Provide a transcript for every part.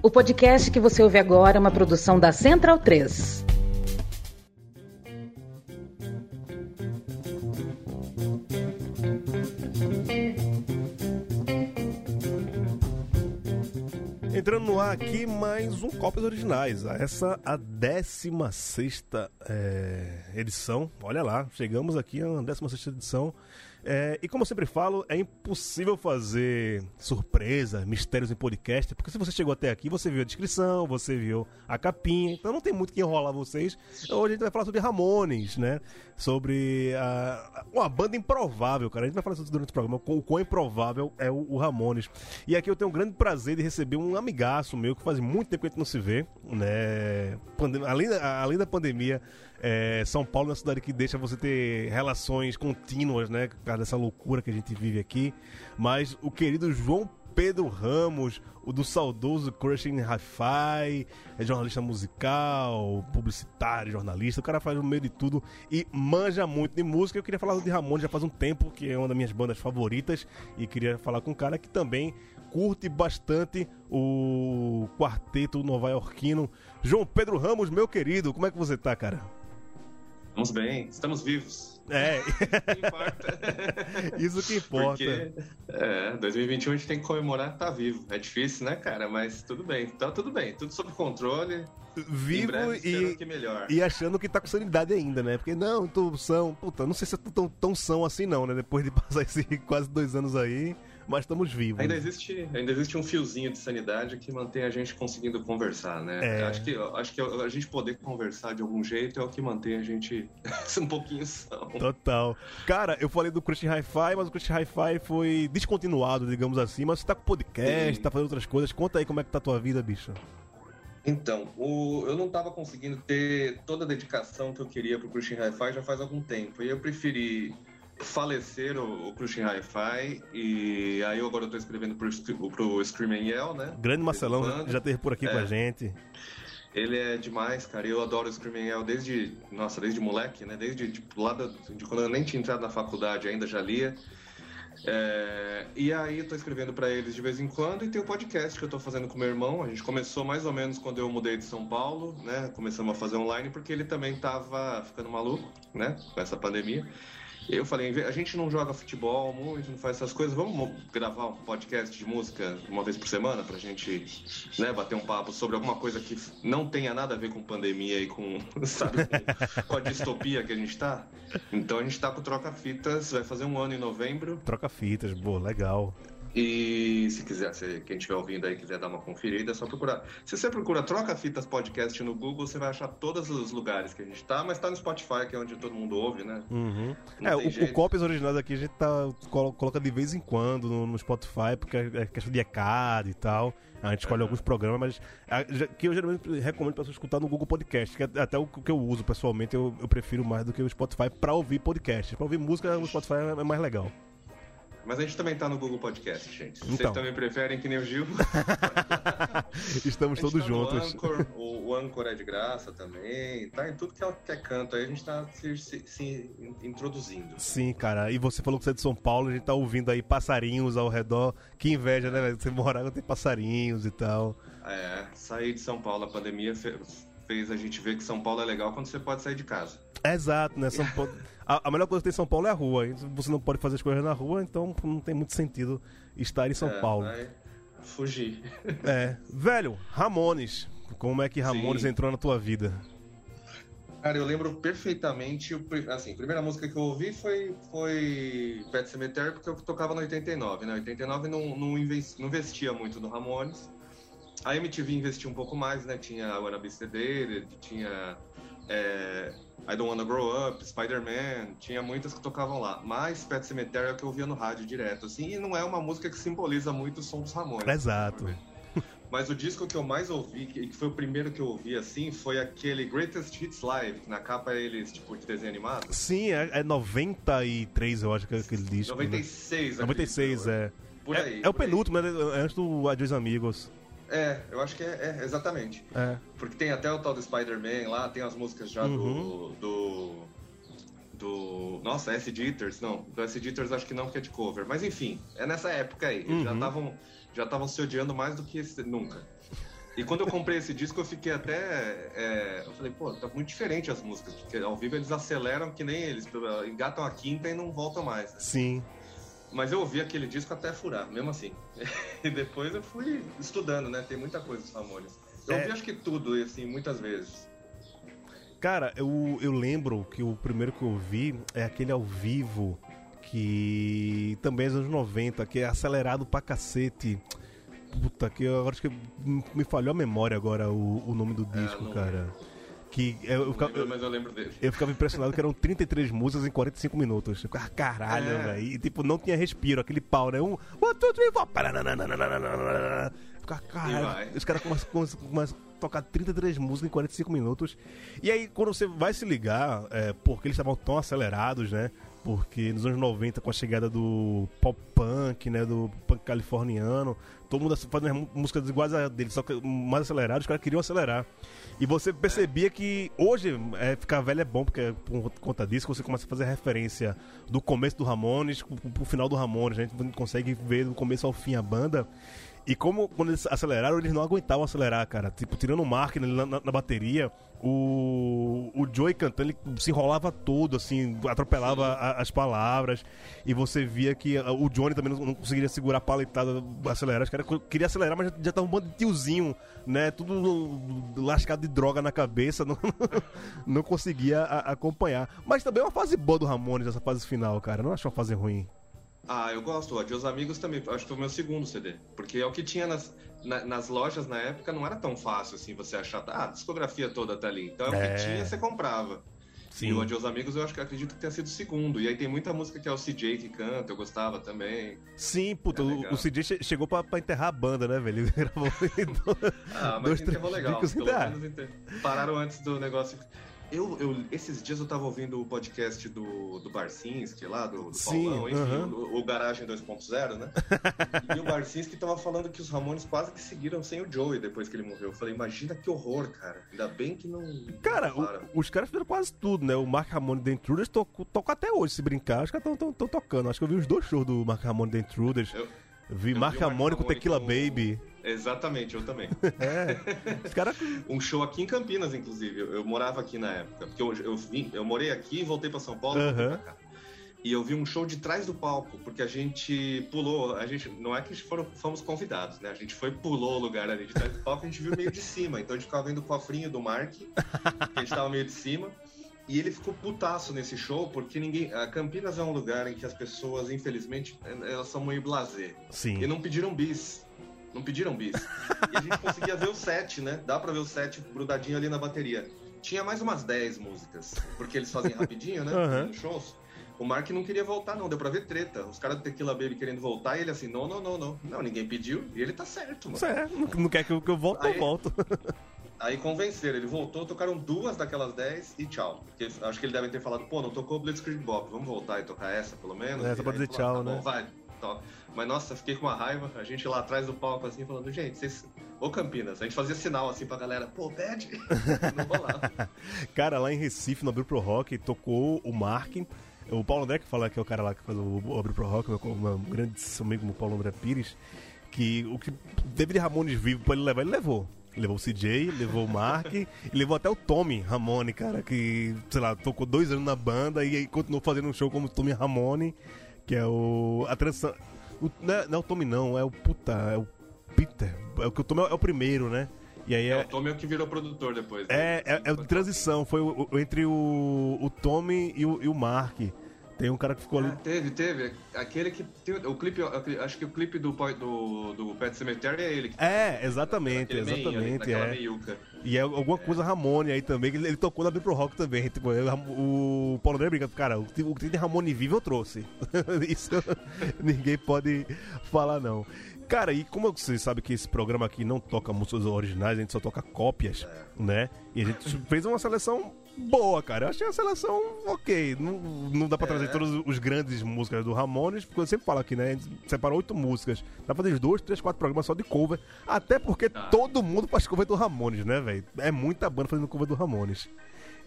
O podcast que você ouve agora é uma produção da Central 3. Entrando no ar aqui mais um Cópias Originais. Essa a 16 é, edição. Olha lá, chegamos aqui à 16 edição. É, e como eu sempre falo, é impossível fazer surpresa, mistérios em podcast, porque se você chegou até aqui, você viu a descrição, você viu a capinha, então não tem muito que enrolar vocês. Hoje a gente vai falar sobre Ramones, né? Sobre a, uma banda improvável, cara. A gente vai falar isso durante o programa, o quão improvável é o, o Ramones. E aqui eu tenho um grande prazer de receber um amigaço meu que faz muito tempo que a gente não se vê, né? Pandem além, além da pandemia, é, São Paulo é uma cidade que deixa você ter relações contínuas, né? Por causa dessa loucura que a gente vive aqui. Mas o querido João Pedro Ramos, o do saudoso Crushing Hi-Fi, é jornalista musical, publicitário, jornalista. O cara faz o meio de tudo e manja muito de música. Eu queria falar de Ramon já faz um tempo, que é uma das minhas bandas favoritas. E queria falar com um cara que também curte bastante o quarteto nova-iorquino. João Pedro Ramos, meu querido, como é que você tá, cara? Estamos bem, estamos vivos. É. que Isso que importa. Porque, é, 2021 a gente tem que comemorar que tá vivo. É difícil, né, cara? Mas tudo bem. Tá tudo bem, tudo sob controle. Vivo breve, e, que melhor. e achando que tá com sanidade ainda, né? Porque não, tô são. Puta, não sei se eu tô tão, tão são assim, não, né? Depois de passar esses quase dois anos aí mas estamos vivos. Ainda existe, ainda existe um fiozinho de sanidade que mantém a gente conseguindo conversar, né? É. Acho, que, acho que a gente poder conversar de algum jeito é o que mantém a gente um pouquinho são. Total. Cara, eu falei do Christian Hi-Fi, mas o Christian Hi-Fi foi descontinuado, digamos assim. Mas você tá com podcast, Sim. tá fazendo outras coisas. Conta aí como é que tá a tua vida, bicho. Então, o, eu não estava conseguindo ter toda a dedicação que eu queria pro Christian Hi-Fi já faz algum tempo. E eu preferi falecer o, Crushing Hi-Fi e aí eu agora eu tô escrevendo pro, pro Scream and Yell, né? Grande Marcelão já teve por aqui é. com a gente. Ele é demais, cara. Eu adoro o Scream and Yell desde, nossa, desde moleque, né? Desde tipo, lá da, de quando eu nem tinha entrado na faculdade ainda já lia. É, e aí eu tô escrevendo para eles de vez em quando e tem o podcast que eu tô fazendo com meu irmão. A gente começou mais ou menos quando eu mudei de São Paulo, né? Começamos a fazer online porque ele também tava ficando maluco, né? Com essa pandemia. Eu falei, a gente não joga futebol muito, não faz essas coisas, vamos gravar um podcast de música uma vez por semana pra gente né, bater um papo sobre alguma coisa que não tenha nada a ver com pandemia e com, sabe, com, a distopia que a gente tá. Então a gente tá com Troca Fitas, vai fazer um ano em novembro. Troca Fitas, boa, legal. E se quiser, se quem estiver ouvindo aí quiser dar uma conferida, é só procurar. Se você procura Troca Fitas Podcast no Google, você vai achar todos os lugares que a gente tá, mas tá no Spotify, que é onde todo mundo ouve, né? Uhum. É, o, o Copies Originais aqui a gente tá, coloca de vez em quando no, no Spotify, porque é questão de ECAD e tal. A gente escolhe alguns programas, mas a, que eu geralmente recomendo para escutar no Google Podcast, que é até o que eu uso pessoalmente, eu, eu prefiro mais do que o Spotify para ouvir podcast. Para ouvir música, o Spotify é mais legal. Mas a gente também tá no Google Podcast, gente. Vocês então. também preferem que nem o Gil? Estamos todos tá juntos. Anchor, o, o Anchor é de graça também. Tá em tudo que é, que é canto. Aí a gente tá se, se, se, introduzindo. Sim, cara. E você falou que você é de São Paulo, a gente tá ouvindo aí passarinhos ao redor. Que inveja, né, velho? Você morar tem passarinhos e tal. É, sair de São Paulo, a pandemia fez, fez a gente ver que São Paulo é legal quando você pode sair de casa. Exato, né? São Paulo... a, a, melhor coisa que tem em São Paulo é a rua. Você não pode fazer as coisas na rua, então não tem muito sentido estar em São é, Paulo. Fugir. É. Velho, Ramones. Como é que Ramones Sim. entrou na tua vida? Cara, eu lembro perfeitamente, assim, a primeira música que eu ouvi foi, foi Pet Cemetery, porque eu tocava no 89, né? 89 não, não, investi, não investia muito no Ramones. A MTV investia um pouco mais, né? Tinha a Wanna Be tinha é, I Don't Wanna Grow Up, Spider-Man, tinha muitas que tocavam lá. Mas Pet Cemetery é o que eu via no rádio direto, assim, e não é uma música que simboliza muito o som dos Ramones. Exato. Mas o disco que eu mais ouvi, que foi o primeiro que eu ouvi, assim, foi aquele Greatest Hits Live, que na capa é eles, tipo, de desenho animado. Sim, é, é 93, eu acho que é aquele disco. 96, né? 96, é. Por é, aí. É, é o por penúltimo, né? Antes do Adios Amigos. É, eu acho que é, é exatamente. É. Porque tem até o tal do Spider-Man lá, tem as músicas já uhum. do, do. do. Nossa, Acid Eaters, não. Do Acid Eaters acho que não, porque é de cover. Mas enfim, é nessa época aí. Eles uhum. já estavam já estavam se odiando mais do que esse, nunca. E quando eu comprei esse disco, eu fiquei até. É, eu falei, pô, tá muito diferente as músicas, porque ao vivo eles aceleram que nem eles, engatam a quinta e não voltam mais. Né? Sim. Mas eu ouvi aquele disco até furar, mesmo assim. e depois eu fui estudando, né? Tem muita coisa dos Ramones. Eu é... ouvi acho que tudo, assim, muitas vezes. Cara, eu, eu lembro que o primeiro que eu vi é aquele ao vivo, que também é dos anos 90, que é acelerado pra cacete. Puta, que eu, acho que me falhou a memória agora o, o nome do é, disco, é, cara. Que eu, eu, ficava, lembro, mas eu lembro dele. Eu ficava impressionado que eram 33 músicas em 45 minutos. Eu ficava, caralho, é. velho. E tipo, não tinha respiro, aquele pau, né? Um, one, two, three, four. Ficava, caralho. Os caras começam, começam a tocar 33 músicas em 45 minutos. E aí, quando você vai se ligar, é, porque eles estavam tão acelerados, né? Porque nos anos 90, com a chegada do pop punk, né? Do punk californiano, todo mundo fazendo músicas iguais a dele, só que mais acelerados, os caras queriam acelerar. E você percebia que hoje é, ficar velho é bom, porque por conta disso você começa a fazer referência do começo do Ramones pro, pro final do Ramones. A gente consegue ver do começo ao fim a banda. E como quando eles aceleraram, eles não aguentavam acelerar, cara. Tipo, tirando o Mark na, na, na bateria, o, o Joey cantando, ele se enrolava todo, assim, atropelava a, as palavras. E você via que o Johnny também não, não conseguiria segurar a paletada, acelerar. Os caras queriam acelerar, mas já, já tava um bando de tiozinho, né? Tudo lascado de droga na cabeça, não, não conseguia a, acompanhar. Mas também é uma fase boa do Ramones, essa fase final, cara. Não acho uma fase ruim. Ah, eu gosto. O Adios Amigos também. Acho que foi o meu segundo CD. Porque é o que tinha nas, na, nas lojas na época, não era tão fácil assim você achar. Ah, a discografia toda tá ali. Então é, é. o que é. tinha, você comprava. Sim. E o Adios Amigos eu acho que acredito que tenha sido o segundo. E aí tem muita música que é o CJ que canta, eu gostava também. Sim, puta, é o, o, CJ chegou pra, pra, enterrar a banda, né, velho? Ele gravou ah, mas dois, enterrou legal. Pelo menos inter... Pararam antes do negócio. Eu, eu, esses dias eu tava ouvindo o podcast do, do Barcinski lá, do, do Sim, Paulão, enfim, uh -huh. o, o, Garagem 2.0, né? e o Barcinski tava falando que os Ramones quase que seguiram sem o Joey depois que ele morreu. Eu falei, imagina que horror, cara. Ainda bem que não. Cara, o, os caras fizeram quase tudo, né? O Mark Ramone The Intruders tocou toca até hoje, se brincar. Os caras estão tocando. Acho que eu vi os dois shows do Mark Ramone The Intruders. Eu, vi eu Mark Ramone com Tequila Baby. Exatamente, eu também. É. Os cara... um show aqui em Campinas, inclusive. Eu, eu, morava aqui na época. Porque eu, eu, vim, eu morei aqui e voltei para São Paulo. Uhum. E eu vi um show de trás do palco, porque a gente pulou. A gente não é que foram, fomos convidados, né? A gente foi pulou o lugar ali de trás do palco, a gente viu meio de cima. Então a gente ficava vendo o cofrinho do Mark, que a gente tava meio de cima. E ele ficou putaço nesse show, porque ninguém. A Campinas é um lugar em que as pessoas, infelizmente, elas são meio blazer. Sim. E não pediram bis. Não pediram bis. e a gente conseguia ver o set, né? Dá pra ver o set grudadinho ali na bateria. Tinha mais umas 10 músicas, porque eles fazem rapidinho, né? Uhum. Nos shows. O Mark não queria voltar, não. Deu pra ver treta. Os caras do Tequila Baby querendo voltar e ele assim, não, não, não, não. Não, ninguém pediu e ele tá certo, mano. Certo. Não quer que eu, que eu volte, aí, eu volto. aí convenceram. Ele voltou, tocaram duas daquelas 10 e tchau. Porque acho que ele devem ter falado, pô, não tocou Blitzkrieg Bob. Vamos voltar e tocar essa, pelo menos? É, só pra dizer tchau, tá né? Bom, vai toca. Mas nossa, fiquei com uma raiva, a gente lá atrás do palco assim, falando, gente, vocês. Ô Campinas, a gente fazia sinal assim pra galera, pô, pede. Não rolava. Cara, lá em Recife, no Abril Pro Rock, tocou o Mark. O Paulo André, que fala que é o cara lá que faz o Abril Pro Rock, meu, meu grande amigo, o Paulo André Pires, que o que teve de Ramones vivo pra ele levar, ele levou. levou o CJ, levou o Mark e levou até o Tommy Ramone, cara, que, sei lá, tocou dois anos na banda e aí continuou fazendo um show como Tommy Ramone, que é o. A transição. O, não, é, não é o Tommy, não, é o puta, é o Peter. É o que o Tommy é o primeiro, né? E aí é, é, o Tommy é o que virou produtor depois. Né? É, é, é de transição, foi o, o, entre o, o Tommy e o, e o Mark. Tem um cara que ficou ali. Ah, teve, teve. Aquele que. Tem, o clipe, acho que o clipe do, do, do Pet Cemetery é ele. Que é, exatamente, exatamente. Meio, é. E é alguma coisa Ramone aí também, ele, ele tocou na Pro Rock também. Tipo, o Paulo André brinca, cara, o, o que tem Ramone vivo eu trouxe. Isso ninguém pode falar, não. Cara, e como você sabe que esse programa aqui não toca músicas originais, a gente só toca cópias, é. né? E a gente fez uma seleção boa, cara. Eu achei a seleção ok. Não, não dá pra trazer é. todos os grandes músicas do Ramones, porque eu sempre falo aqui, né? A gente separou oito músicas. Dá pra fazer dois, três, quatro programas só de cover. Até porque ah. todo mundo faz cover do Ramones, né, velho? É muita banda fazendo cover do Ramones.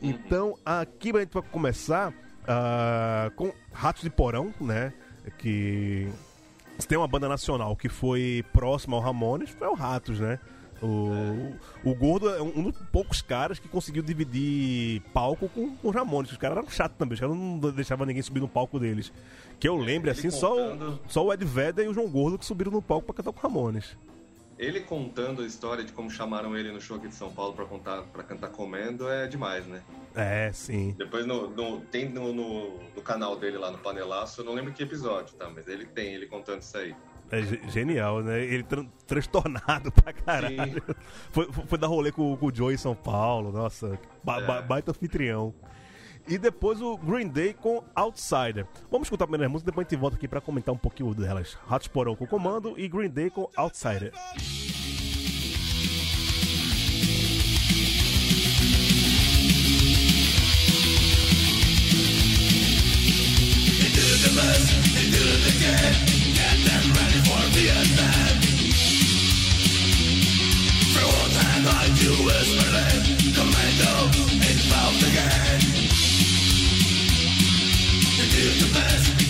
Uhum. Então, aqui a gente vai começar uh, com Ratos de Porão, né? Que tem uma banda nacional que foi próxima ao Ramones, foi o Ratos, né? O, o Gordo é um dos poucos caras que conseguiu dividir palco com, com os Ramones. Os caras eram chatos também, os caras não deixavam ninguém subir no palco deles. Que eu lembre, assim, só, o, só o Ed Vedder e o João Gordo que subiram no palco pra cantar com o Ramones. Ele contando a história de como chamaram ele no show aqui de São Paulo pra, contar, pra cantar comendo é demais, né? É, sim. Depois no, no tem no, no, no, canal dele lá no Panelaço, eu não lembro que episódio, tá? Mas ele tem, ele contando isso aí. É genial, né? Ele tran transtornado pra caralho. Foi, foi dar rolê com, com, o Joe em São Paulo, nossa. Ba é. baita anfitrião. E depois o Green Day com Outsider. Vamos escutar a primeira música, depois a gente volta aqui pra comentar um pouquinho delas. Ratos Porão com Comando e Green Day com Outsider feel the best.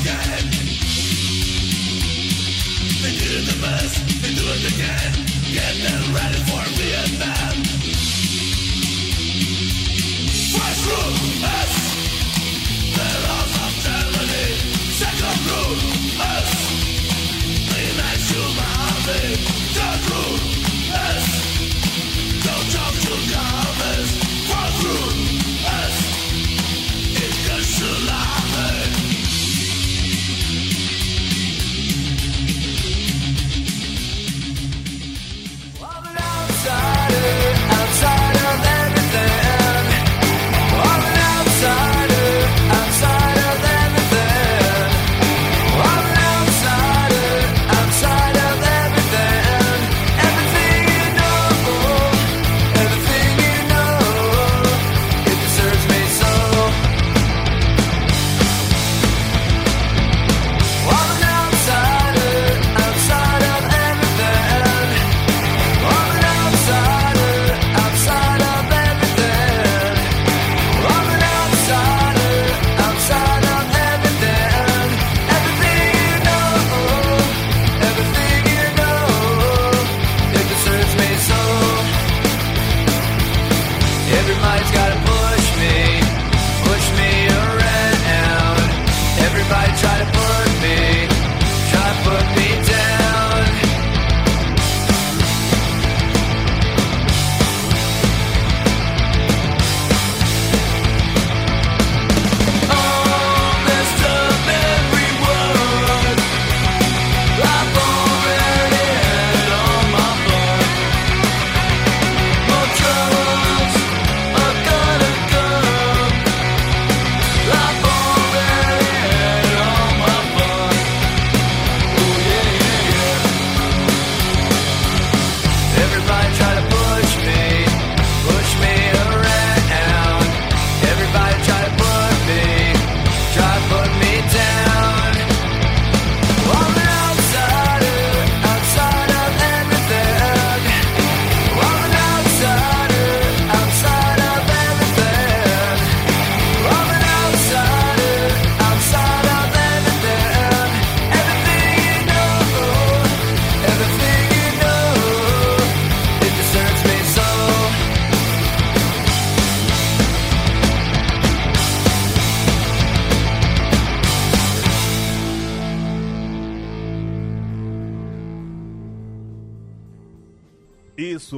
again. They needed the best. they do it again. Get them ready for Vietnam. Fresh room,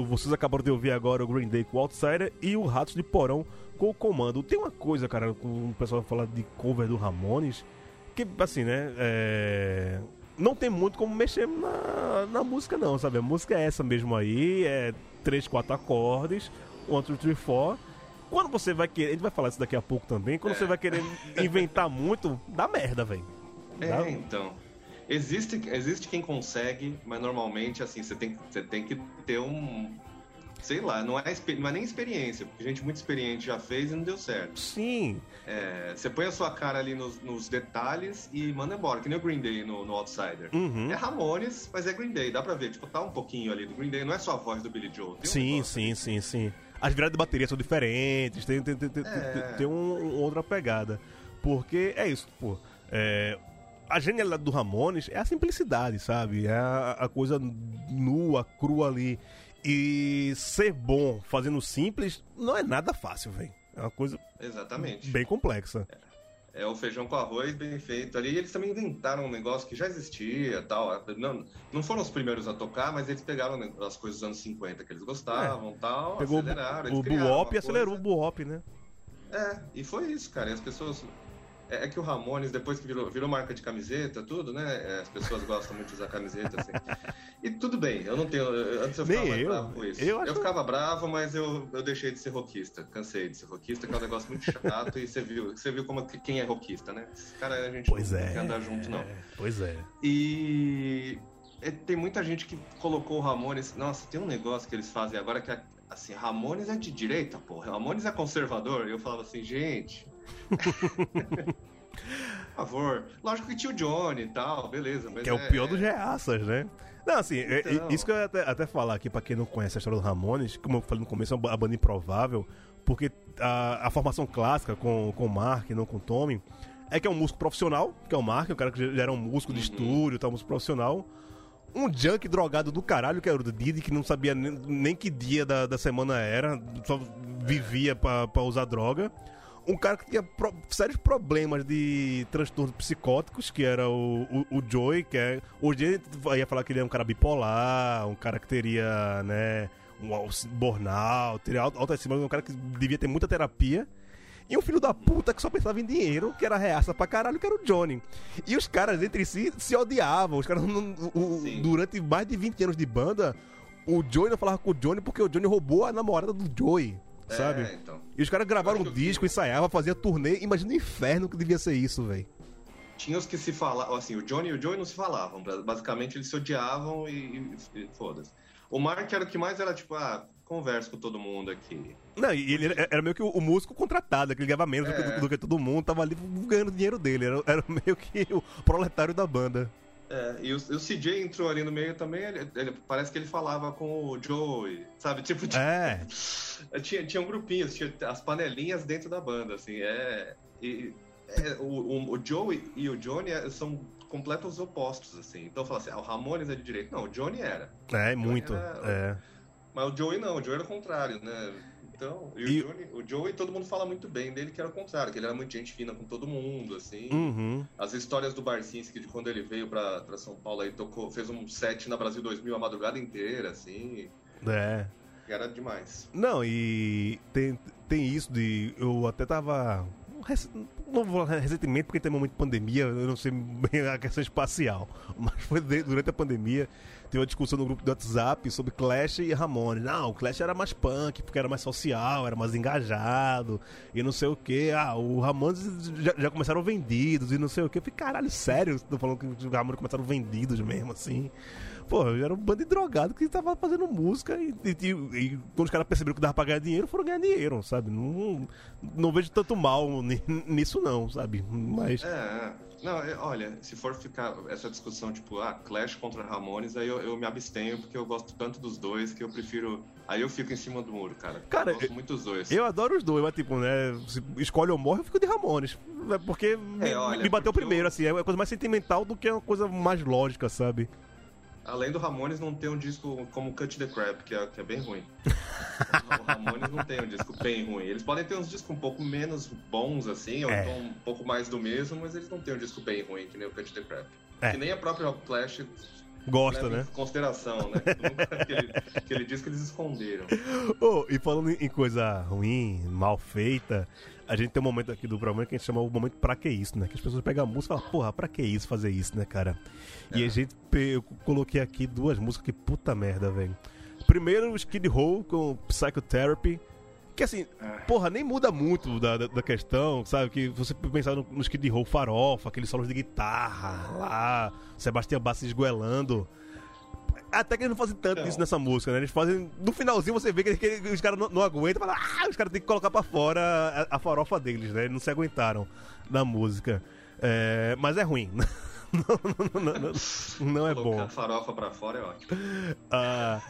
Isso, vocês acabaram de ouvir agora o Green Day com o Outsider e o Ratos de Porão com o Comando. Tem uma coisa, cara, com o pessoal fala de cover do Ramones, que assim, né? É... Não tem muito como mexer na, na música, não, sabe? A música é essa mesmo aí, é três, quatro acordes, one, two, three, four. quando você vai querer. A gente vai falar isso daqui a pouco também. Quando é. você vai querer inventar muito, dá merda, velho. É, então. Existe, existe quem consegue, mas normalmente, assim, você tem, você tem que ter um. Sei lá, não é, não é nem experiência, porque gente muito experiente já fez e não deu certo. Sim. É, você põe a sua cara ali nos, nos, detalhes e manda embora, que nem o Green Day no, no Outsider. Uhum. É Ramones, mas é Green Day, dá pra ver, tipo, tá um pouquinho ali do Green Day, não é só a voz do Billy Joe. Um sim, sim, ali. sim, sim. As viradas de bateria são diferentes, tem, tem, tem, é... tem um, um, outra pegada. Porque é isso, pô. É, a genialidade do Ramones é a simplicidade, sabe? É a, a coisa nua, crua ali. E ser bom fazendo simples não é nada fácil, velho. É uma coisa Exatamente. bem complexa. É. é. o feijão com arroz bem feito ali. Eles também inventaram um negócio que já existia tal. Não, não foram os primeiros a tocar, mas eles pegaram as coisas dos anos 50 que eles gostavam é. tal, Pegou aceleraram. O, o Buop e acelerou o Buop, né? É, e foi isso, cara. E as pessoas é, é, que o Ramones, depois que virou, virou marca de camiseta, tudo, né? É, as pessoas gostam muito de usar camiseta, assim. E tudo bem, eu não tenho. Antes eu ficava eu. bravo com isso. Eu, eu ficava bravo, mas eu, eu deixei de ser rockista. Cansei de ser rockista, que é um negócio muito chato. e você viu, você viu como quem é rockista, né? Esse cara a gente pois não é, quer andar junto, não. Pois é. E é, tem muita gente que colocou o Ramones. Nossa, tem um negócio que eles fazem agora que é assim, Ramones é de direita, porra. Ramones é conservador. E eu falava assim, gente. Por favor. Lógico que tinha o Johnny e tal, beleza. que é, é, o pior dos reaças, né? Não, assim, é, então... isso que eu ia até, até, falar aqui pra quem não conhece a história do Ramones, como eu falei no começo, é uma banda improvável, porque a, a formação clássica com, com o Mark, não com o Tommy, é que é um músico profissional, que é o Mark, o cara que já era um músico de uhum. estúdio, tá, um músico profissional. Um junk drogado do caralho, que era o Didi, que não sabia nem, nem que dia da, da semana era, só vivia pra, pra usar droga um cara que tinha pro, sérios problemas de transtornos psicóticos, que era o, o, o Joey, que é. Hoje gente ia falar que ele é um cara bipolar, um cara que teria, né, um burnout, teria alta acima, um cara que devia ter muita terapia. E um filho da puta que só pensava em dinheiro, que era reaça pra caralho, que era o Johnny. E os caras entre si se odiavam. Os caras, o, durante mais de 20 anos de banda, o Joey não falava com o Johnny porque o Johnny roubou a namorada do Joey sabe? É, então. E os caras gravaram um disco, ensaiavam, faziam turnê. Imagina o inferno que devia ser isso, velho. Tinha os que se falavam, assim, o Johnny e o Joey não se falavam. Basicamente eles se odiavam e, e, e foda-se. O Mark era o que mais era tipo, ah, conversa com todo mundo aqui. Não, e ele era, era meio que o, o, músico contratado, que ele ganhava menos é. do, que, do, que, todo mundo, tava ali ganhando dinheiro dele. Era, era meio que o proletário da banda. É, e o, o, CJ entrou ali no meio também, ele, ele, parece que ele falava com o Joey, sabe? Tipo, é. tinha, tinha um grupinho, tinha as panelinhas dentro da banda, assim, é. E, é o, o, o, Joey e o Johnny é, são completos opostos, assim. Então fala assim, ah, o Ramones é de direito. Não, o Johnny era. É, muito. Era, é. Mas o Joey não, o Joey era o contrário, né? Então, e, e... O, Johnny, o Joey, todo mundo fala muito bem dele, que era o contrário, que ele era muito gente fina com todo mundo, assim. Uhum. As histórias do Barcinski, de quando ele veio pra, pra São Paulo, aí tocou, fez um set na Brasil 2000 a madrugada inteira, assim. É. Era demais. Não, e tem, tem isso de. Eu até tava. Não vou falar recentemente, porque tem um momento de pandemia, eu não sei bem a questão espacial, mas foi durante a pandemia Teve uma discussão no grupo do WhatsApp sobre Clash e Ramones. Não, o Clash era mais punk, porque era mais social, era mais engajado, e não sei o que. Ah, o Ramones já, já, começaram vendidos, e não sei o que. Eu falei, caralho, sério? Tô falando que os Ramones começaram vendidos mesmo, assim. Pô, era um bando de drogado que tava fazendo música e, e, e quando os caras perceberam que dava pra ganhar dinheiro, foram ganhar dinheiro, sabe? Não, não vejo tanto mal nisso, não, sabe? Mas. É, é. Não, é, olha, se for ficar essa discussão, tipo, ah, Clash contra Ramones, aí eu, eu, me abstenho, porque eu gosto tanto dos dois que eu prefiro. Aí eu fico em cima do muro, cara. Cara, eu gosto muito dos dois. Eu adoro os dois, mas tipo, né? Se escolhe ou morre, eu fico de Ramones. É porque me, olha, me bateu primeiro, assim. É uma coisa mais sentimental do que uma coisa mais lógica, sabe? Além do Ramones não tem um disco como Cut the Crap, que é, que é bem ruim. o Ramones não tem um disco bem ruim. Eles podem ter uns discos um pouco menos bons, assim, ou é. então um pouco mais do mesmo, mas eles não têm um disco bem ruim, que nem o Cut the Crap. É. Que nem a própria Clash Gosta, né? Consideração, né? aquele, aquele disco eles esconderam. Oh, e falando em coisa ruim, mal feita, a gente tem um momento aqui do programa que a gente chama o momento pra que isso, né? Que as pessoas pegam a música e falam, porra, pra que isso fazer isso, né, cara? É. E a gente, eu coloquei aqui duas músicas que puta merda, velho. Primeiro, Skid Row com Psychotherapy, Que assim, porra, nem muda muito da, da, da questão, sabe? Que você pensar no, no Skid Row farofa, aqueles solos de guitarra lá, Sebastião Bassi esgoelando. Até que eles não fazem tanto isso nessa música, né? Eles fazem. No finalzinho você vê que, que os caras não, não aguentam, fala, ah, os caras têm que colocar pra fora a, a, farofa deles, né? Eles não se aguentaram na música. É, mas é ruim. não, não, não, não, é bom. farofa pra fora é ótimo. Ah,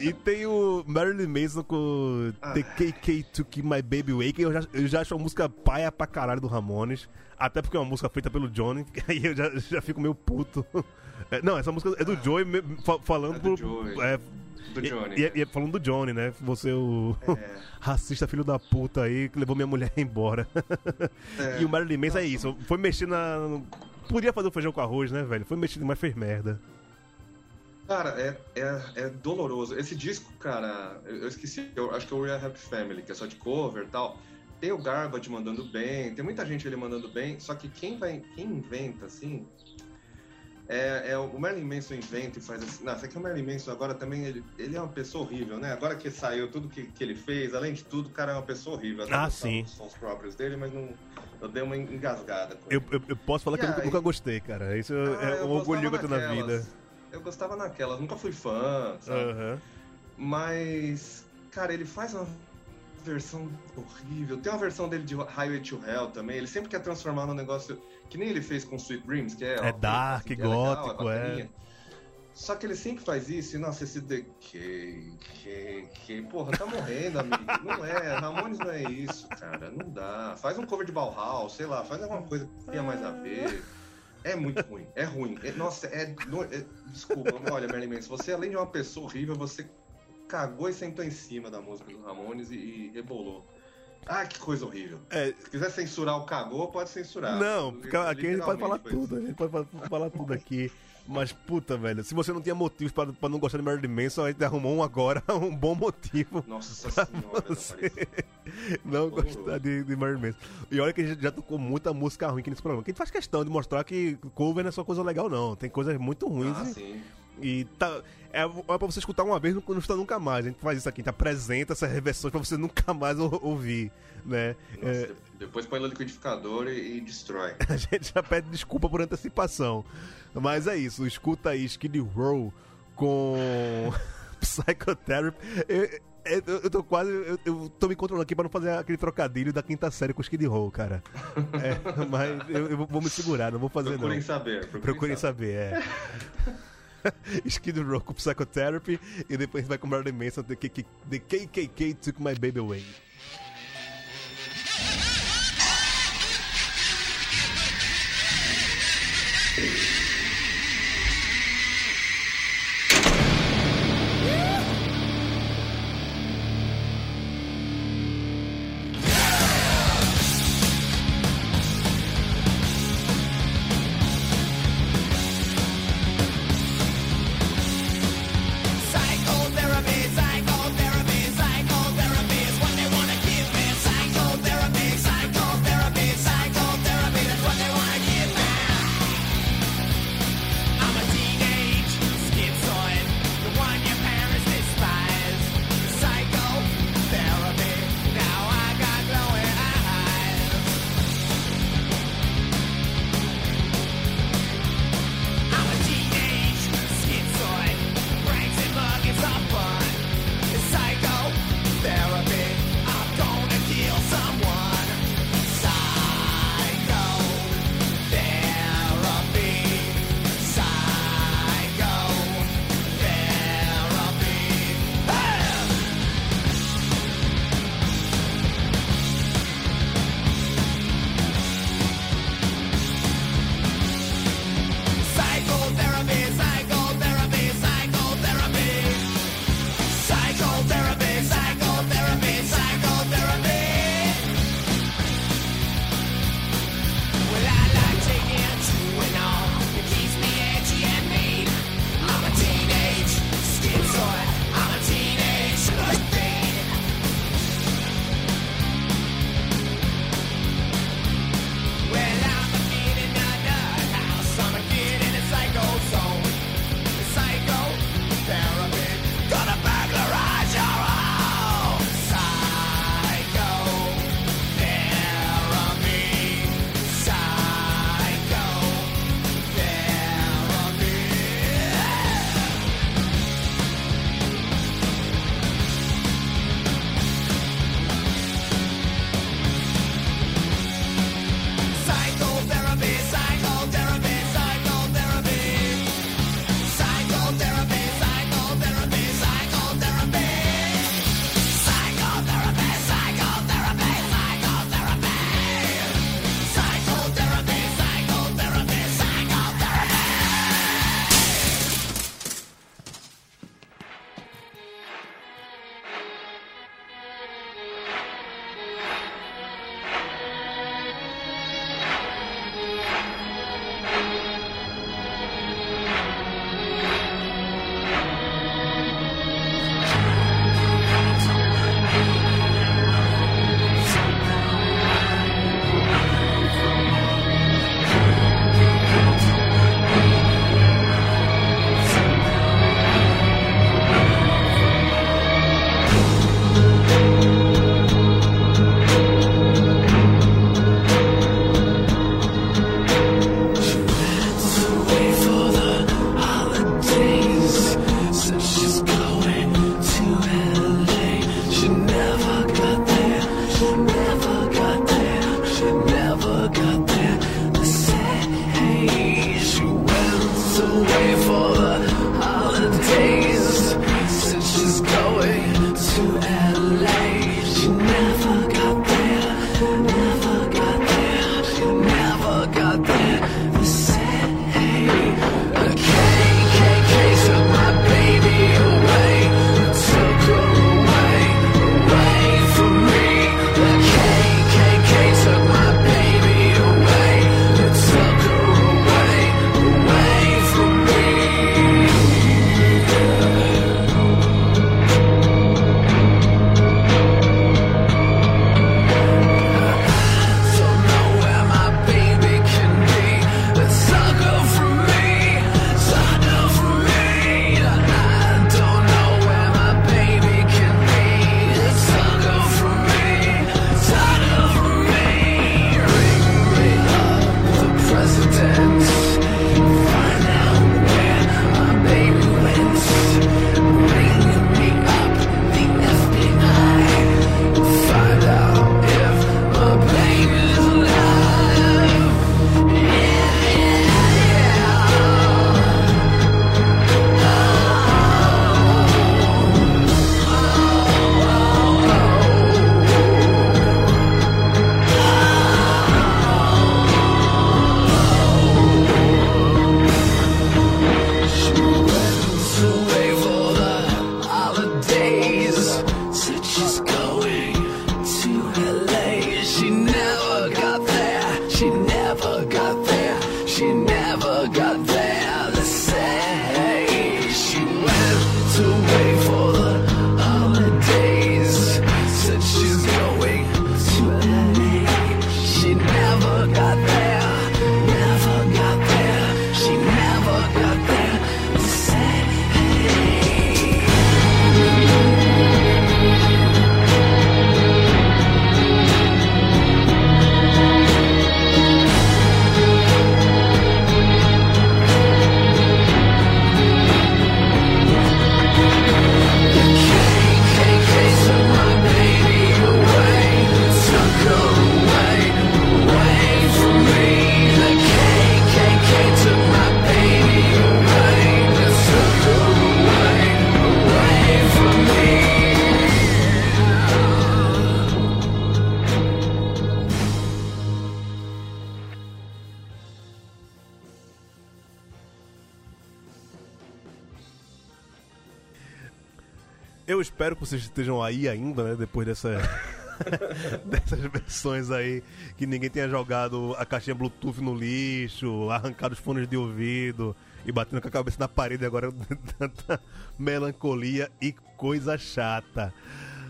e tem o Marilyn Manson com ah. The KK Took My Baby que eu já, eu já acho uma música paia pra caralho do Ramones. Até porque é uma música feita pelo Johnny, aí eu já, já fico meio puto. É, não, essa música é do ah. Joey falando é do pro. Joey. É, do Johnny. E, e, e, falando do Johnny, né? Você, o é. racista filho da puta aí, que levou minha mulher embora. É. E o Marilyn Manson é isso. Foi mexer na. Podia fazer o feijão com arroz, né, velho? Foi mexer mas fez merda. Cara, é, é, é doloroso. Esse disco, cara, eu, eu esqueci, eu acho que é o Real Happy Family, que é só de cover e tal. Tem o Garbage mandando bem, tem muita gente ele mandando bem, só que quem vai, quem inventa, assim, é, é, o Marilyn Manson inventa e faz assim. Nossa, é que o Marilyn Manson agora também, ele, ele é uma pessoa horrível, né? Agora que saiu tudo que, que ele fez, além de tudo, o cara é uma pessoa horrível. Ah, sim. São os próprios dele, mas não. Eu dei uma engasgada eu, eu, eu, posso falar e que aí, eu nunca gostei, cara. Isso ah, é um orgulho que eu tenho na vida. Eu gostava naquelas, nunca fui fã, sabe? Uhum. Mas, cara, ele faz uma versão horrível. Tem uma versão dele de Highway to Hell também. Ele sempre quer transformar num negócio que nem ele fez com Sweet Dreams, que é. É dark, assim, gótico, é, legal, é. Só que ele sempre faz isso e, nossa, esse decay, que, que, porra, tá morrendo, amigo. Não é, Ramones não é isso, cara, não dá. Faz um cover de Bauhaus, sei lá, faz alguma coisa que tenha mais a ver. É muito ruim, é ruim. É, nossa, é, é, Desculpa, olha, Merlin Manson, você além de uma pessoa horrível, você cagou e sentou em cima da música do Ramones e, e rebolou. Ah, que coisa horrível. É... Se quiser censurar o cagou, pode censurar. Não, porque aqui a gente pode falar tudo, a gente pode falar tudo aqui. Mas, puta, velho, se você não tinha motivos pra, pra não gostar de Marilyn Manson, a gente arrumou um agora, um bom motivo. Nossa senhora, você não gostar de, de Marilyn Manson. E olha que a gente já tocou muita música ruim aqui nesse programa. Que a gente faz questão de mostrar que cover não é só coisa legal, não. Tem coisas muito ruins. Ah, e... sim. E tá, é, é pra você escutar uma vez, não, não está nunca mais. A gente faz isso aqui, a gente apresenta essas reversões pra você nunca mais ouvir, né? Nossa, é... Depois põe no liquidificador e, e, destrói. A gente já pede desculpa por antecipação. Mas é isso, escuta aí Skid Row com Psychotherapy. Eu, eu, eu, tô quase. Eu, eu tô me controlando aqui pra não fazer aquele trocadilho da quinta série com Skid Row, cara. É, mas eu, eu, vou me segurar, não vou fazer procurem não. Saber, procurem, procurem saber. saber, é. Skid Row com Psychotherapy e depois vai com Marilyn Manson The, KKK Took My Baby Away. Vocês estejam aí ainda, né? Depois dessa. dessas versões aí que ninguém tenha jogado a caixinha Bluetooth no lixo, arrancado os fones de ouvido e batendo com a cabeça na parede agora tanta melancolia e coisa chata.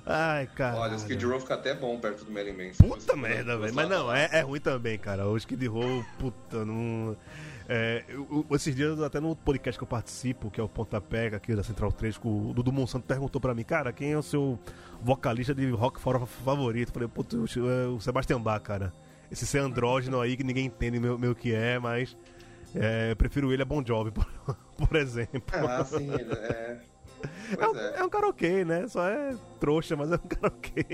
Ai, cara. Olha, o Skid Row fica até bom perto do Marilyn Manson. Puta merda, velho. Mas não, é, é, ruim também, cara. O Skid Row, puta, não. É, eu, esses dias, até no podcast que eu participo, que é o Pontapé aqui da Central 3, o Dudu Monsanto perguntou pra mim, cara, quem é o seu vocalista de rock fora favorito? Eu falei, puta, o Sebastian Bach, cara. Esse ser andrógeno aí que ninguém entende meu, meu que é, mas é, eu prefiro ele a Bon Jovi, por, por exemplo. Ah, sim, é. É um, é. é um, karaokê, né? Só é trouxa, mas é um karaokê.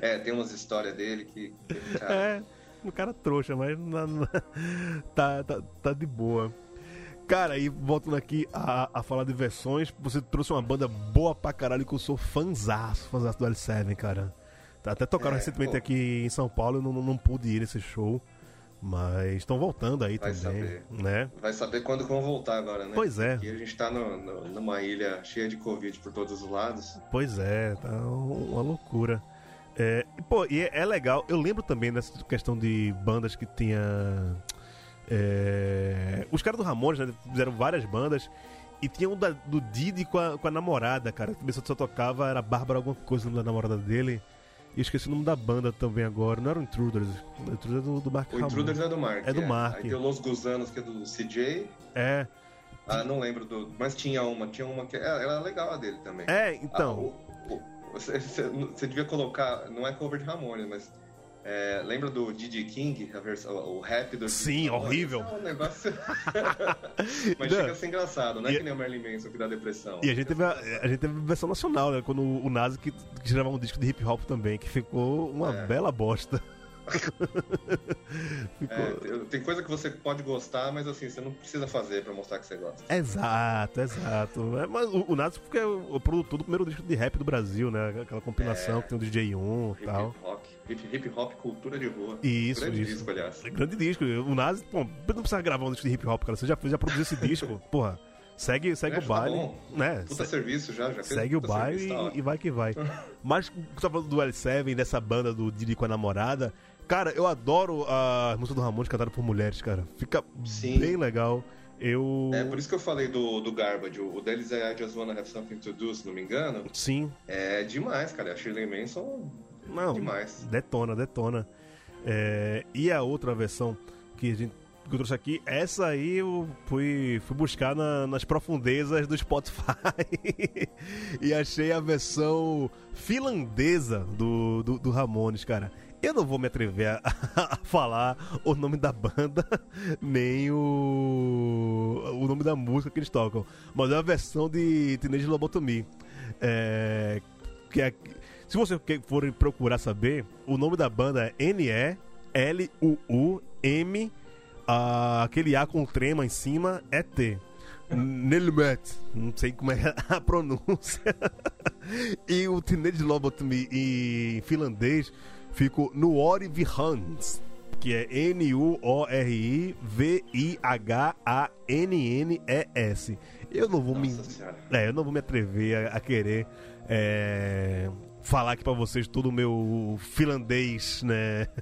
é, tem umas histórias dele que. Cara... É, um cara trouxa, mas não, não, tá, tá, tá de boa. Cara, e voltando aqui a, a falar de versões, você trouxe uma banda boa pra caralho que eu sou fanzaço, fanzaço do L7, cara. Tá, até tocaram é, recentemente pô. aqui em São Paulo, eu não, não pude ir nesse show. Mas estão voltando aí Vai também, saber. né? Vai saber quando vão voltar agora, né? Pois é. Porque a gente tá no, numa ilha cheia de Covid por todos os lados. Pois é, tá uma loucura. É, pô, e é, é, legal, eu lembro também dessa questão de bandas que tinha... É, os caras do Ramones, né, fizeram várias bandas e tinha um da, do Didi com a, com a namorada, cara. Que só tocava, era Bárbara alguma coisa da namorada dele. E esqueci o nome da banda também agora. Não era o Intruders. O Intruders é do, do Mark O Intruders é do Mark. É do é. Mark. Aí tem o Los Gusanos, que é do CJ. É. Ah, não lembro do. Mas tinha uma, tinha uma que. Era, era legal a dele também. É, então. Ah, o, você, você, devia colocar. Não é cover de Ramones, mas é, lembra do Didi King, a versão, o rap do Sim, horrível. É um negócio... Mas não. chega a ser engraçado, não é e... que nem o Merlin Manson que dá depressão. E a gente teve a, a gente teve versão nacional, né? Quando o Nazi que, que gravava um disco de hip hop também, que ficou uma é. bela bosta. é, tem coisa que você pode gostar, mas assim, você não precisa fazer pra mostrar que você gosta. Exato, exato. É, mas o, o Nazi porque é o produtor do primeiro disco de rap do Brasil, né? Aquela compilação é, que tem o DJ1 e tal. Rock. Hip, hop, cultura de rua. Isso, grande isso. disco, aliás. Grande disco. O Nazi, bom, não precisa gravar um disco de hip hop, cara. Você já, já produziu esse disco, porra. Segue, segue é, o tá baile. Tá né? Puta serviço já, já Segue o baile tá e, e, vai que vai. Mas, você tá falando do L7, dessa banda do Didi com a namorada. Cara, eu adoro a música do Ramones cantada por mulheres, cara. Fica Sim. bem legal. Eu... É por isso que eu falei do, do Garbage. O deles é I Just Wanna Have Something to Do, se não me engano. Sim. É demais, cara. A Shirley Manson não, demais. Detona, detona. É, e a outra versão que a gente que eu trouxe aqui, essa aí eu fui, fui buscar na, nas profundezas do Spotify e achei a versão finlandesa do, do, do Ramones, cara. Eu não vou me atrever a, a, falar o nome da banda, nem o, o nome da música que eles tocam. Mas é a versão de Teenage Lobotomy. É, que é, se você for procurar saber, o nome da banda é N-E-L-U-U-M, aquele A com trema em cima é T. Nelmet, não sei como é a pronúncia. e o Teenage Lobotomy em finlandês ficou Nuori Vihans, que é N-U-O-R-I-V-I-H-A-N-N-E-S. Eu não vou Nossa me, é, eu não vou me atrever a, a querer é, falar aqui para vocês todo o meu finlandês, né?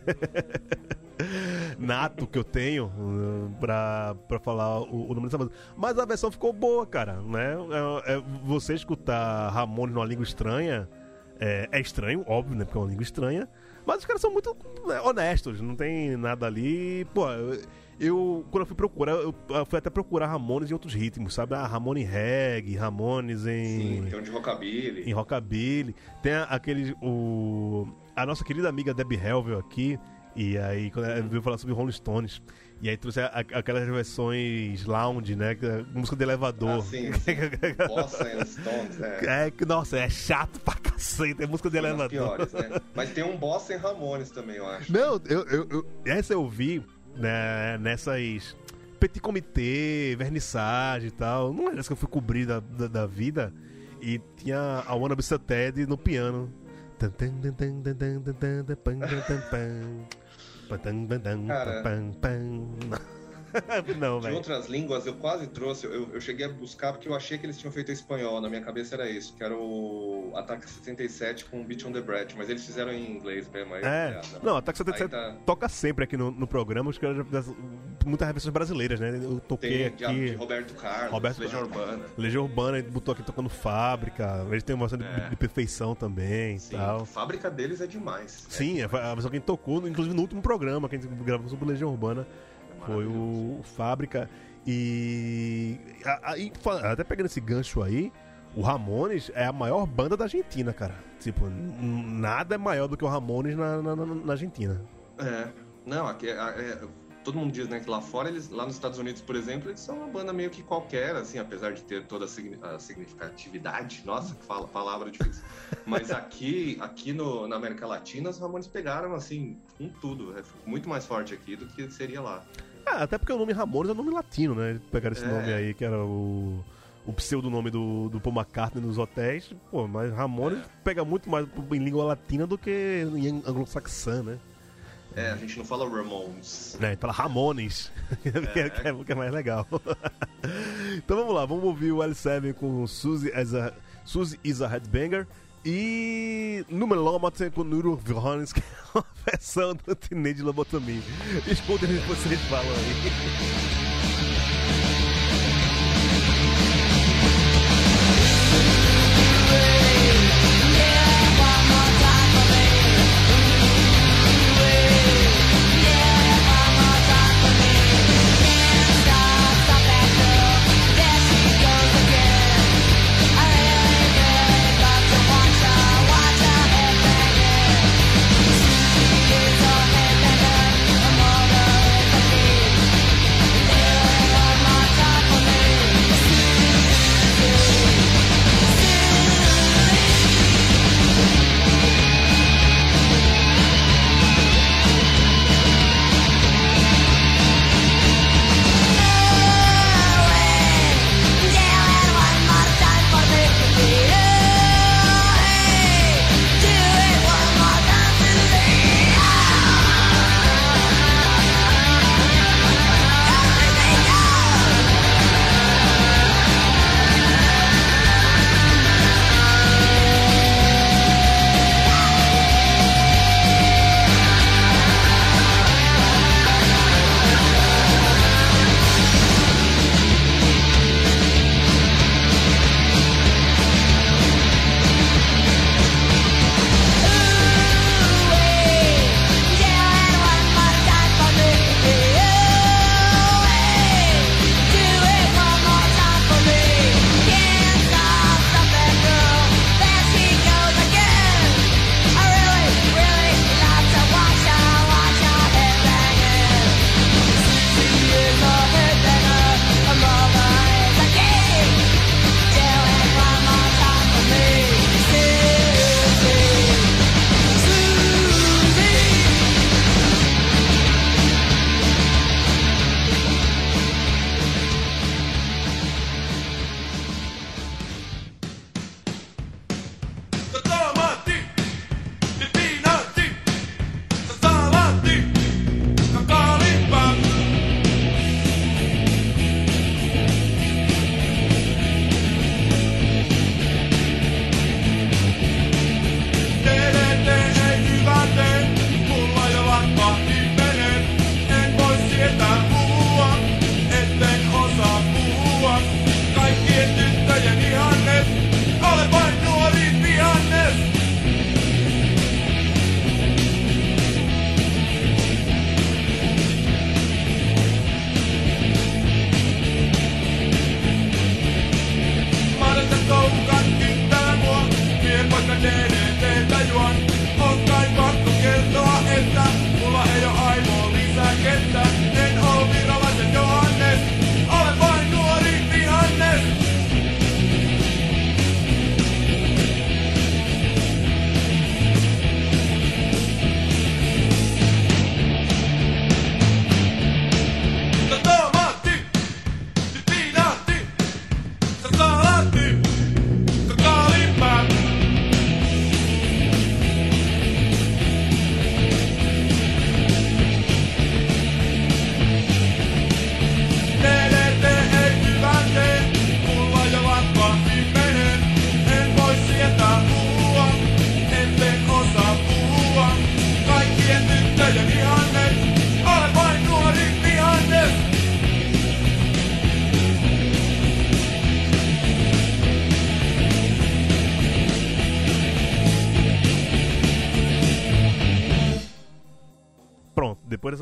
nato que eu tenho uh, pra, pra falar o, o nome dessa banda. Mas a versão ficou boa, cara, né? É, é, você escutar Ramones numa língua estranha é, é, estranho, óbvio, né? Porque é uma língua estranha. Mas os caras são muito né, honestos, não tem nada ali. Pô, eu, quando eu fui procurar, eu, eu fui até procurar Ramones em outros ritmos, sabe? Ah, Ramones em reggae, Ramones em. Sim, tem um de rockabilly. Em rockabilly. Tem aquele. O, a nossa querida amiga Debbie Helvel aqui. E aí, quando ela veio falar sobre Rolling Stones. E aí trouxe a, a, aquelas versões lounge, né? É música de elevador. Ah, sim. Bossa and Stones, é. é. que Nossa, é chato pra cacete. É música de elevador. Piores, né? Mas tem um Bossa em Ramones também, eu acho. Não, eu, eu, eu essa eu vi né, nessas petit comitê, vernissagem e tal. Não é essa que eu fui cobrir da, da, da vida. E tinha a Wanna Be Ted no piano. Cara, não, de velho. outras línguas, eu quase trouxe. Eu, eu cheguei a buscar porque eu achei que eles tinham feito em espanhol. Na minha cabeça era isso, que era o Ataque 77 com Beat on the Bread. Mas eles fizeram em inglês mesmo. Aí, É, ah, não, Ataque 77 Aí tá- toca sempre aqui no, no programa, os caras já fizeram muitas revistas brasileiras, né? Eu toquei Tem de, aqui. de Roberto Carlos, Roberto Legião. Urbana. Legião Urbana, ele botou aqui tocando fábrica, eles têm uma versão de, É. de perfeição também Sim, tal. a fábrica deles é demais. Sim, é a versão que a gente tocou, inclusive no último programa que a gente gravou sobre Legião Urbana, É foi o, o Fábrica. E aí, até pegando esse gancho aí, o Ramones é a maior banda da Argentina, cara. Tipo, nada é maior do que o Ramones na, na, na- na Argentina. É. Não, aqui, é- é- todo mundo diz né, que lá fora, eles, lá nos Estados Unidos, por exemplo, eles são uma banda meio que qualquer, assim, apesar de ter toda a significatividade. Nossa, que fala, palavra difícil. Mas aqui, aqui no, na América Latina, os Ramones pegaram, assim, com tudo. É muito mais forte aqui do que seria lá. Ah, até porque o nome Ramones é um nome latino, né? Pegaram esse É. nome aí, que era o, o pseudonome do, do Paul McCartney nos hotéis. Pô, mas Ramones É. pega muito mais em língua latina do que em anglo-saxã, né? É, a gente não fala Ramones. né? Fala Ramones, que, é, que é- que é mais legal. então vamos lá, vamos ouvir o L7 com Suzy, as a, Suzy is a Headbanger e Numelomate com Nuro Vrones, que é uma versão do Teenage Lobotomia. Escutem o que vocês falam aí.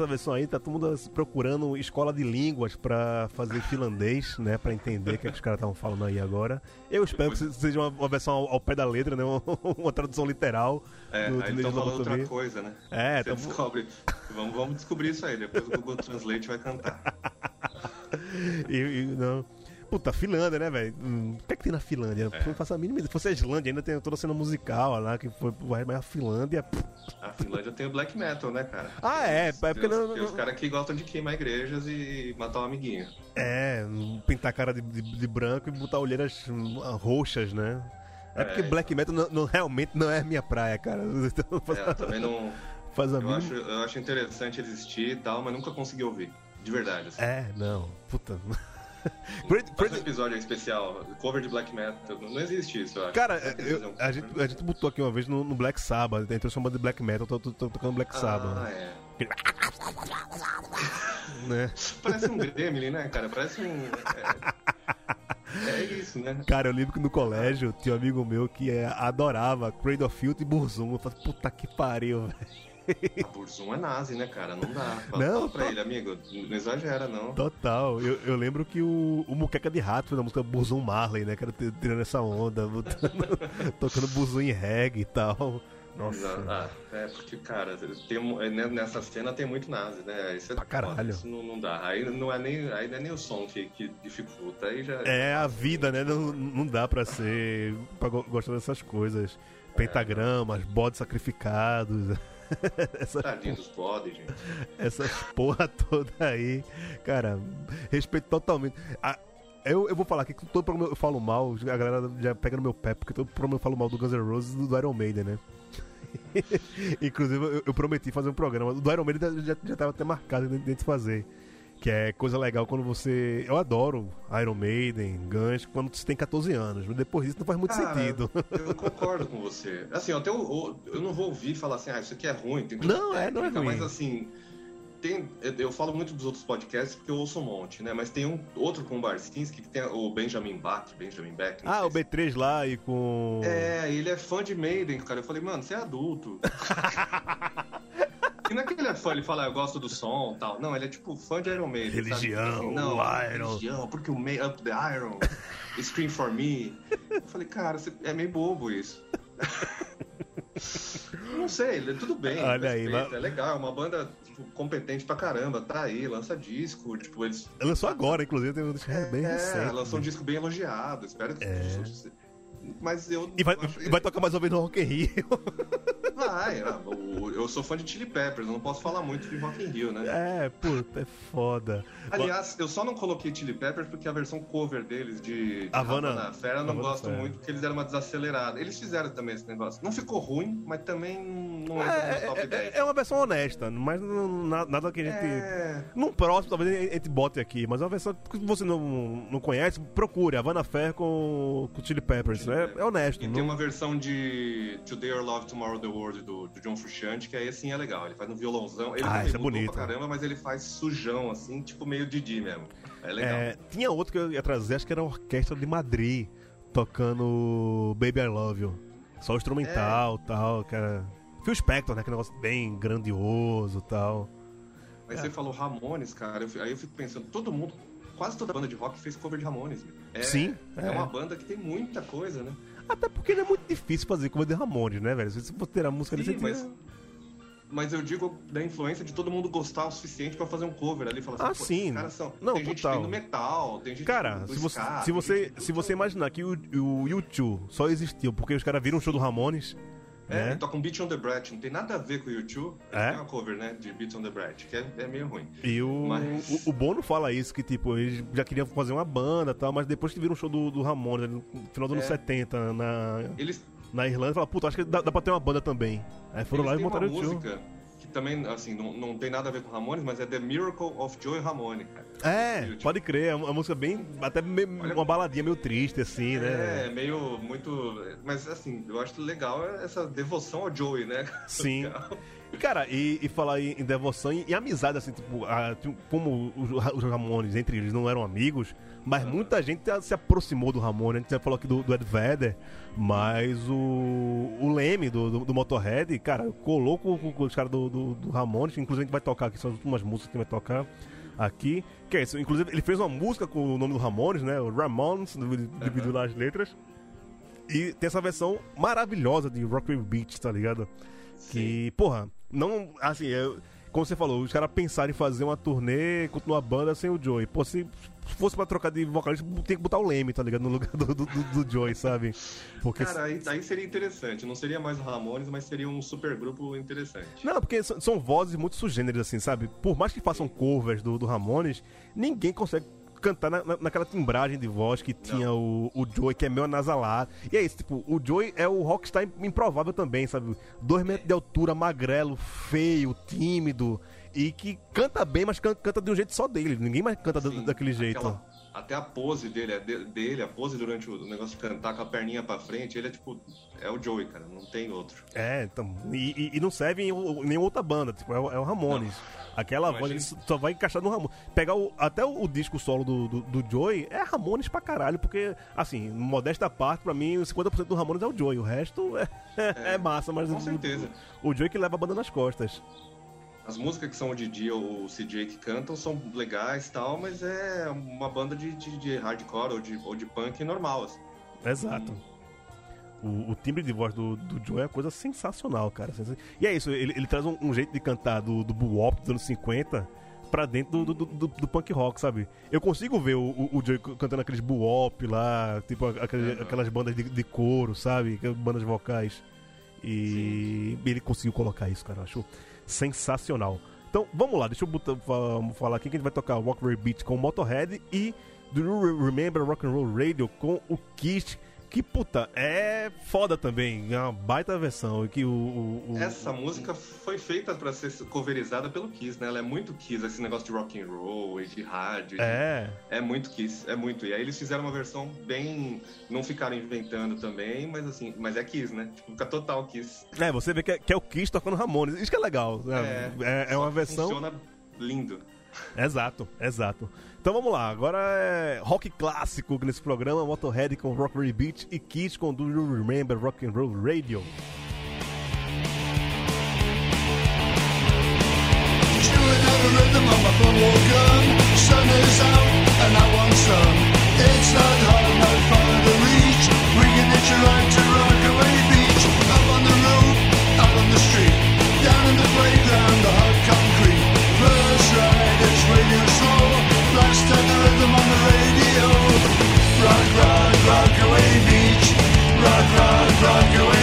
Essa versão aí, tá todo mundo procurando escola de línguas pra fazer finlandês, né? Pra entender o que, é que os caras estavam falando aí agora. Eu espero que seja uma, uma versão ao, ao, pé da letra, né? Uma, uma tradução literal. É, do, aí estão falando outra coisa, né? É, Você descobre. Vamos, vamos descobrir isso aí, depois o Google Translate vai cantar. e, e, não. Puta, Finlândia, né, velho? Hum, o que é que tem na Finlândia? É. Não faço a mínima Se fosse a Islândia, ainda tem toda a cena musical lá, que foi mas a Finlândia. A Finlândia tem o black metal, né, cara? Ah, é. é porque tem, não, tem os caras que gostam de queimar igrejas e matar um amiguinho. É, pintar a cara de, de, de branco e botar olheiras hum, roxas, né? É, é porque black metal não, não, realmente não é a minha praia, cara. Então, é, também não. Faz a eu, acho, eu acho interessante existir e tal, mas nunca consegui ouvir. De verdade. Assim. É, não. Puta. Faz um episódio especial, cover de black metal. Não existe isso, eu. Cara, eu, a, gente, a gente botou aqui uma vez no, no Black Sabbath, entrou chamando de black metal, tô, tô, tô tocando Black Sabbath. Ah, é. né? Parece um Gremlin, né, cara? Parece um. É... É isso, né? Cara, eu lembro que no colégio tinha um amigo meu que é, adorava Cradle of Filth e Burzum. Eu falei, puta que pariu, velho. A Burzum é nazi, né, cara? Não dá. Fala, não, fala pra to... ele, amigo. Não exagera, não. Total. Eu, eu lembro que o, o Muqueca de Rato na música Burzum Marley, né? Era tirando essa onda, botando, tocando Burzum em reggae e tal. Nossa. Ah, é porque, cara, tem, né, nessa cena tem muito nazi, né? Isso é, ah, caralho. Isso não, não, dá. Aí não é nem, aí não é nem o som que, que dificulta. Aí já... É a vida, né? Não, não dá pra ser. pra gostar dessas coisas. Pentagramas, é. bodes sacrificados. Essa Tadinho dos podes, gente. Essas porra toda aí. Cara, respeito totalmente. A, eu, eu vou falar aqui que todo programa eu falo mal, a galera já pega no meu pé, porque todo programa eu falo mal do Guns N' Roses e do Iron Maiden, né? Inclusive, eu, eu, prometi fazer um programa. Do Iron Maiden já, já tava até marcado dentro de fazer. Que é coisa legal quando você. Eu adoro Iron Maiden, Guns, quando você tem 14 anos. Mas depois disso não faz muito Cara, sentido. Eu concordo com você. Assim, até eu, eu não vou ouvir falar assim, ah, isso aqui é ruim. Tem não, técnica, é, não é ruim. Mas assim, tem, eu falo muito dos outros podcasts porque eu ouço um monte, né? Mas tem um outro com o Barcinski que tem o Benjamin Bach, Benjamin Beck. Ah, o B3 lá e com. É, ele é fã de Maiden, cara. Eu falei, mano, você é adulto. E não é que ele é fã, ele fala, eu gosto do som e tal. Não, ele é tipo fã de Iron Maiden. Religião, assim, não, Iron. Religião, porque o May Up the Iron, Scream for Me. Eu falei, cara, é meio bobo isso. não sei, tudo bem. Olha aí, mas... É legal, é uma banda tipo, competente pra caramba, tá aí, lança disco, tipo, eles... Lançou agora, inclusive, tem um disco é, bem recente. É, lançou um disco bem elogiado, espero que... É. Mas eu... E vai, vai tocar mais ou menos no Rock in Rio. Vai, ah, eu sou fã de Chili Peppers, eu não posso falar muito de Rock in Rio, né? É, puta, é foda. Aliás, eu só não coloquei Chili Peppers porque a versão cover deles de, de Havana, Havana Fera eu não Havana gosto Fera. muito porque eles deram uma desacelerada. Eles fizeram também esse negócio. Não ficou ruim, mas também não é, é top 10. É, é uma versão honesta, mas não, nada que a gente. É... Num próximo, talvez a gente bote aqui, mas é uma versão que você não, não conhece, procure. Havana Fair com, com Chili Peppers. Chili é, é, honesto. E não... tem uma versão de Today or Love Tomorrow the World do, do John Frusciante, que aí assim é legal. Ele faz um violãozão. Ele ah, isso é bonito. Pra caramba, mas ele faz sujão, assim, tipo meio Didi mesmo. É legal. É, tinha outro que eu ia trazer, acho que era a orquestra de Madrid, tocando Baby I Love You. Só instrumental e é. tal, que era. Phil Spector, né? Que negócio bem grandioso tal. Aí é. você falou Ramones, cara. Eu, aí eu fico pensando, todo mundo, quase toda banda de rock fez cover de Ramones. É, Sim. É. é uma banda que tem muita coisa, né? Até porque não é muito difícil fazer cover de Ramones, né, velho? Se você ter a música Sim, mas mas eu digo da influência de todo mundo gostar o suficiente para fazer um cover ali. Falar assim, ah, sim. caras são. Não, tem total. gente no metal, tem gente Cara, se você, ska, se você, se você imaginar que o, o YouTube só existiu porque os caras viram um show do Ramones. É, né? toca um Beat on the Brat, não tem nada a ver com o YouTube. É? Tem uma cover, né, de Beat on the Brat, que é, é meio ruim. E o, mas... o, o, Bono fala isso, que tipo, eles já queriam fazer uma banda e tal, mas depois que viram um show do, do Ramones, no final dos anos é. 70, na, eles... na Irlanda, falaram, puta, acho que dá, dá pra ter uma banda também. Aí foram eles lá e montaram o música também, assim, não, não tem nada a ver com Ramones, mas é The Miracle of Joey Ramone, cara. É, pode crer, é uma música bem, até meio, Olha, uma baladinha meio triste, assim, é, né? É, meio, muito, mas assim, eu acho legal essa devoção ao Joey, né? Sim. Cara, e, e falar em, em devoção e, e amizade, assim, tipo, a- tipo, como os, os Ramones, entre eles, não eram amigos, mas muita gente se aproximou do Ramones. A gente já falou aqui do, do Ed Vedder, mas o, o Leme do, do, do Motorhead, cara, colou com, com- com os caras do, do, do Ramones, inclusive a gente vai tocar aqui, são as últimas músicas que a gente vai tocar aqui. Que é isso, inclusive ele fez uma música com o nome do Ramones, né? O Ramones, dividiu lá as letras. E tem essa versão maravilhosa de Rock Beach, tá ligado? Que, porra, não. Assim, eu- como você falou, os caras pensaram em fazer uma turnê, continuar a banda sem o Joey. Pô, se fosse pra trocar de vocalista, tem que botar o Leme, tá ligado? No lugar do, do, do- do Joey, sabe? Porque. Cara, aí, aí seria interessante. Não seria mais o Ramones, mas seria um super grupo interessante. Não, porque são, são vozes muito sugêneres, assim, sabe? Por mais que façam covers do, do Ramones, ninguém consegue cantar na, na- naquela timbragem de voz que tinha o, o Joey, que é meio anasalado. E é isso, tipo, o Joey é o rockstar improvável também, sabe? Dois metros de altura, magrelo, feio, tímido, e que canta bem, mas can- canta de um jeito só dele. Ninguém mais canta da- Sim, daquele jeito. aquela- até a pose dele, dele, a pose durante o negócio de cantar com a perninha pra frente, ele é tipo. É o Joey, cara. Não tem outro. É, então. E, e- não serve em o- nenhuma outra banda, tipo, é o, é o Ramones. Aquela voz ele só vai encaixar no Ramones. Pegar o, até o, o disco solo do, do, do Joey é Ramones pra caralho, porque, assim, modesta parte, pra mim, 50% do Ramones é o Joey, o resto é, é, massa, mas com o, certeza. o Joey que leva a banda nas costas. As músicas que são o Didi ou o CJ que cantam são legais e tal, mas é uma banda de, de, de hardcore ou de, ou de punk normal, assim. Exato. O, o timbre de voz do, do Joey é uma coisa sensacional, cara. E é isso, ele, ele traz um, um jeito de cantar do, do bop dos anos 50 pra dentro do, do, do- do punk rock, sabe? Eu consigo ver o, o, o Joey cantando aqueles bop lá, tipo Uhum. aquelas bandas de, de couro, sabe? Aquelas bandas vocais. E ele conseguiu colocar isso, cara. Eu acho sensacional. Então, vamos lá, deixa eu botar, fa- falar aqui que a gente vai tocar Walk Beat com o Motorhead e Do You Re- Remember Rock and Roll Radio com o Kiss, que puta, é foda também, é uma baita versão. Que o, o- o- Essa música foi feita pra ser coverizada pelo Kiss, né? Ela é muito Kiss, esse negócio de rock and roll e de rádio. de- É, É muito Kiss, é muito. E aí eles fizeram uma versão bem. Não ficaram inventando também, mas assim, mas é Kiss, né? Tipo, fica total Kiss. é, você vê que é, que é o Kiss tocando Ramones, isso que é legal. né? É, é só uma versão. Funciona lindo. Exato, exato. Então vamos lá, agora é rock clássico nesse programa, Motorhead com Rock Very Beat e Kiss com Do You Remember Rock and Roll Radio. Out Rock, rock, Rockaway Beach. Rock, rock, Rockaway Beach.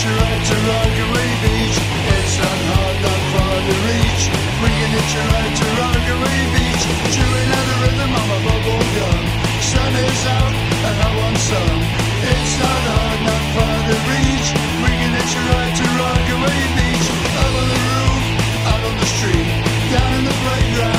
To Beach. It's not hard, not far to reach. To Beach. Chewing the rhythm bubble gum. Sun is out and I want some. It's not hard, not far to reach. To Beach. Up on the roof, out on the street. Down in the playground,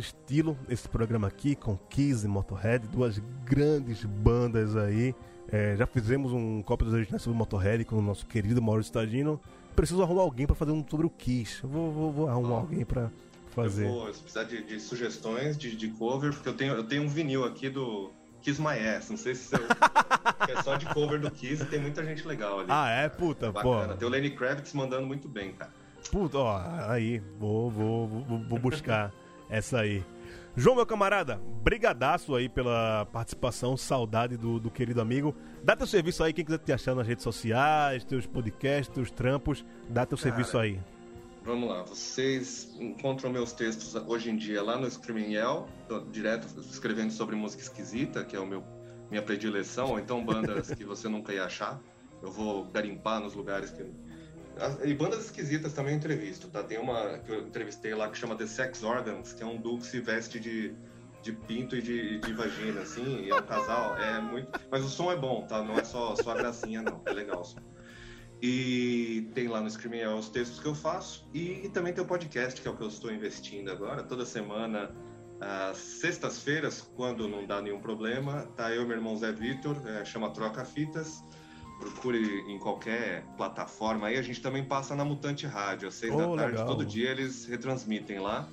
grande estilo esse programa aqui com Kiss e Motorhead, duas grandes bandas aí. É, já fizemos um copo dos originais sobre Motorhead com o nosso querido Maurício Stagino. Preciso arrumar alguém para fazer um sobre o Kiss. Vou, vou, vou arrumar Ah. alguém para fazer. Eu vou se precisar de, de sugestões de, de cover, porque eu tenho, eu tenho um vinil aqui do Kiss My Ass. Não sei se é só de cover do Kiss e tem muita gente legal ali. Ah, é? Puta, pô. Bacana. Tem o Lenny Kravitz mandando muito bem, cara. Puta, ó, aí, vou, vou, vou, vou buscar essa aí. João, meu camarada, brigadaço aí pela participação, saudade do, do querido amigo. Dá teu serviço aí, quem quiser te achar nas redes sociais, teus podcasts, teus trampos, dá teu Cara, serviço aí. Vamos lá, vocês encontram meus textos hoje em dia lá no Screaming Yell, direto escrevendo sobre música esquisita, que é o meu minha predileção, ou então bandas que você nunca ia achar. Eu vou garimpar nos lugares que E bandas esquisitas também eu entrevisto, tá? Tem uma que eu entrevistei lá que chama The Sex Organs, que é um duo que se veste de, de pinto e de, de vagina, assim, e é um casal, é muito. Mas o som é bom, tá? Não é só, só a gracinha, não. É legal o som. E tem lá no Screaming Yell os textos que eu faço. E, também tem o podcast, que é o que eu estou investindo agora. Toda semana, às sextas-feiras, quando não dá nenhum problema, tá eu e meu irmão Zé Vitor, é, chama Troca Fitas. Procure em qualquer plataforma. Aí a gente também passa na Mutante Rádio, às seis Oh, da tarde. legal. Todo dia eles retransmitem lá.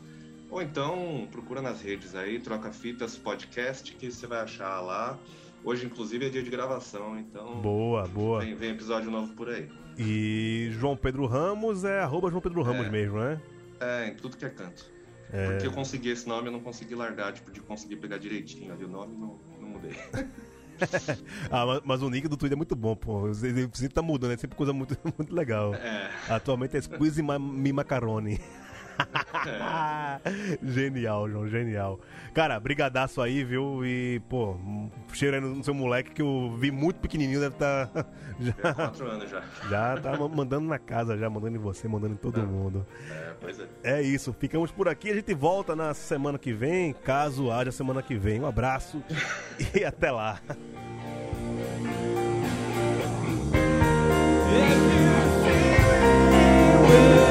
Ou então procura nas redes aí, Troca Fitas Podcast, que você vai achar lá. Hoje, inclusive, é dia de gravação, então Boa, boa. vem, vem episódio novo por aí. E João Pedro Ramos é arroba João Pedro Ramos É. mesmo, né? É, em tudo que é canto. É. Porque eu consegui esse nome, eu não consegui largar, tipo, de conseguir pegar direitinho ali o nome, não, não mudei. Ah, mas, mas o nick do Twitter é muito bom, pô. Ele sempre tá mudando, é sempre coisa muito, muito legal. É, Atualmente é Squeeze Me Macaroni. É. genial, João, genial. Cara, brigadaço aí, viu? E, pô, cheiro aí no seu moleque que eu vi muito pequenininho, deve estar. Já já, quatro anos já. já tá ma- mandando na casa, já mandando em você, mandando em todo Ah. mundo. É, pois é. É isso, ficamos por aqui. A gente volta na semana que vem, caso haja semana que vem. Um abraço e até lá. If you feel